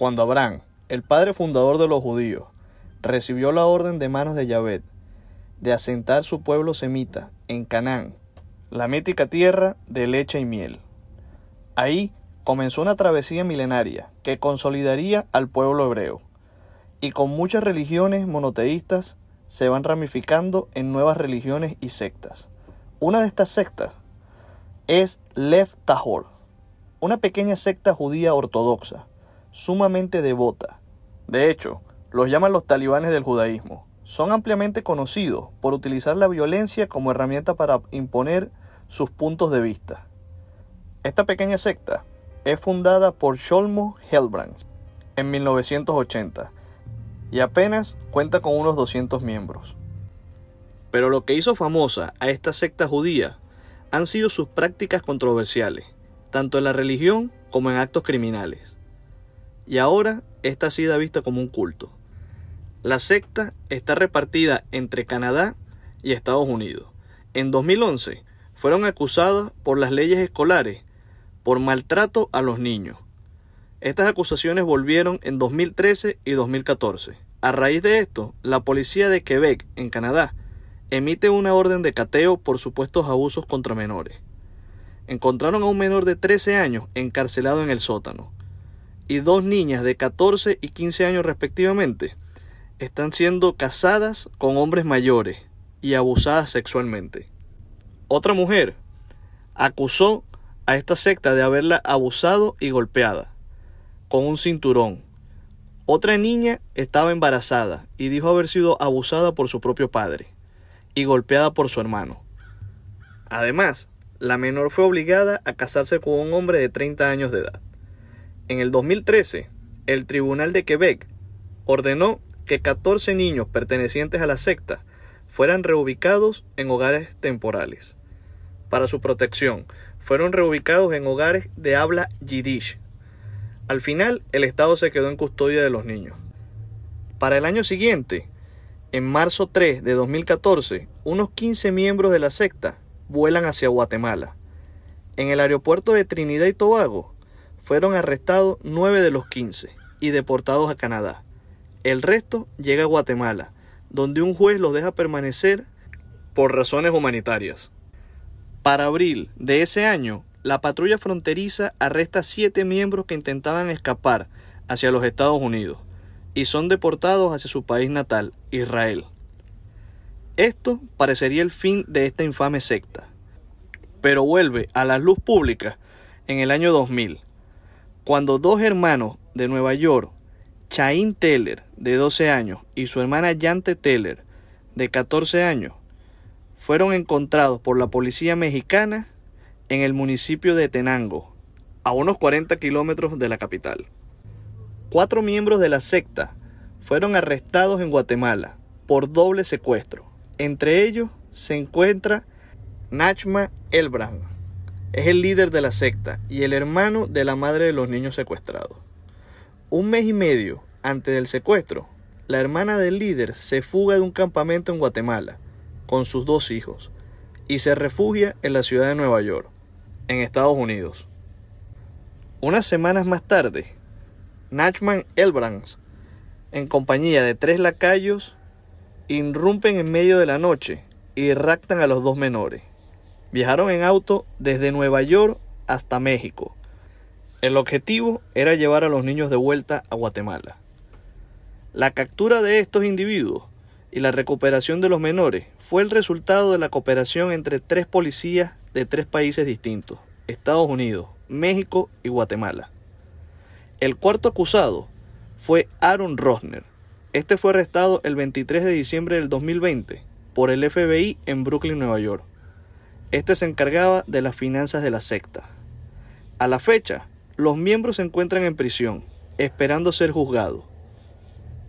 Cuando Abraham, el padre fundador de los judíos, recibió la orden de manos de Yahvé de asentar su pueblo semita en Canaán, la mítica tierra de leche y miel. Ahí comenzó una travesía milenaria que consolidaría al pueblo hebreo, y con muchas religiones monoteístas se van ramificando en nuevas religiones y sectas. Una de estas sectas es Lev Tahor, una pequeña secta judía ortodoxa, sumamente devota. De hecho, los llaman los talibanes del judaísmo. Son ampliamente conocidos por utilizar la violencia como herramienta para imponer sus puntos de vista. Esta pequeña secta es fundada por Sholmo Helbrands en 1980 y apenas cuenta con unos 200 miembros. Pero lo que hizo famosa a esta secta judía han sido sus prácticas controversiales, tanto en la religión como en actos criminales. Y ahora esta ha sido vista como un culto. La secta está repartida entre Canadá y Estados Unidos. En 2011 fueron acusados por las leyes escolares por maltrato a los niños. Estas acusaciones volvieron en 2013 y 2014. A raíz de esto, la policía de Quebec, en Canadá, emite una orden de cateo por supuestos abusos contra menores. Encontraron a un menor de 13 años encarcelado en el sótano y dos niñas de 14 y 15 años respectivamente están siendo casadas con hombres mayores y abusadas sexualmente. Otra mujer acusó a esta secta de haberla abusado y golpeada con un cinturón. Otra niña estaba embarazada y dijo haber sido abusada por su propio padre y golpeada por su hermano. Además, la menor fue obligada a casarse con un hombre de 30 años de edad. En el 2013, el Tribunal de Quebec ordenó que 14 niños pertenecientes a la secta fueran reubicados en hogares temporales. Para su protección, fueron reubicados en hogares de habla yiddish. Al final, el Estado se quedó en custodia de los niños. Para el año siguiente, en marzo 3 de 2014, unos 15 miembros de la secta vuelan hacia Guatemala. En el aeropuerto de Trinidad y Tobago fueron arrestados 9 de los 15 y deportados a Canadá. El resto llega a Guatemala, donde un juez los deja permanecer por razones humanitarias. Para abril de ese año, la patrulla fronteriza arresta siete miembros que intentaban escapar hacia los Estados Unidos y son deportados hacia su país natal, Israel. Esto parecería el fin de esta infame secta, pero vuelve a la luz pública en el año 2000, cuando dos hermanos de Nueva York, Chain Teller, de 12 años, y su hermana Yante Teller, de 14 años, fueron encontrados por la policía mexicana en el municipio de Tenango, a unos 40 kilómetros de la capital. Cuatro miembros de la secta fueron arrestados en Guatemala por doble secuestro. Entre ellos se encuentra Nachma Elbrand. Es el líder de la secta y el hermano de la madre de los niños secuestrados. Un mes y medio antes del secuestro, la hermana del líder se fuga de un campamento en Guatemala con sus dos hijos y se refugia en la ciudad de Nueva York, en Estados Unidos. Unas semanas más tarde, Nachman Elbrands, en compañía de tres lacayos, irrumpen en medio de la noche y raptan a los dos menores. Viajaron en auto desde Nueva York hasta México. El objetivo era llevar a los niños de vuelta a Guatemala. La captura de estos individuos y la recuperación de los menores fue el resultado de la cooperación entre tres policías de tres países distintos, Estados Unidos, México y Guatemala. El cuarto acusado fue Aaron Rosner. Este fue arrestado el 23 de diciembre del 2020 por el FBI en Brooklyn, Nueva York. Este se encargaba de las finanzas de la secta. A la fecha, los miembros se encuentran en prisión, esperando ser juzgados.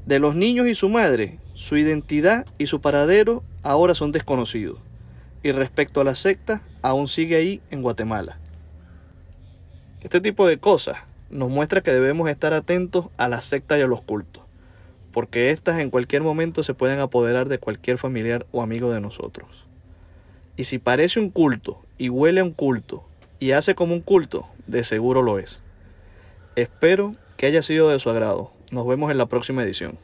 De los niños y su madre, su identidad y su paradero ahora son desconocidos. Y respecto a la secta, aún sigue ahí en Guatemala. Este tipo de cosas nos muestra que debemos estar atentos a la secta y a los cultos, porque éstas en cualquier momento se pueden apoderar de cualquier familiar o amigo de nosotros. Y si parece un culto y huele a un culto y hace como un culto, de seguro lo es. Espero que haya sido de su agrado. Nos vemos en la próxima edición.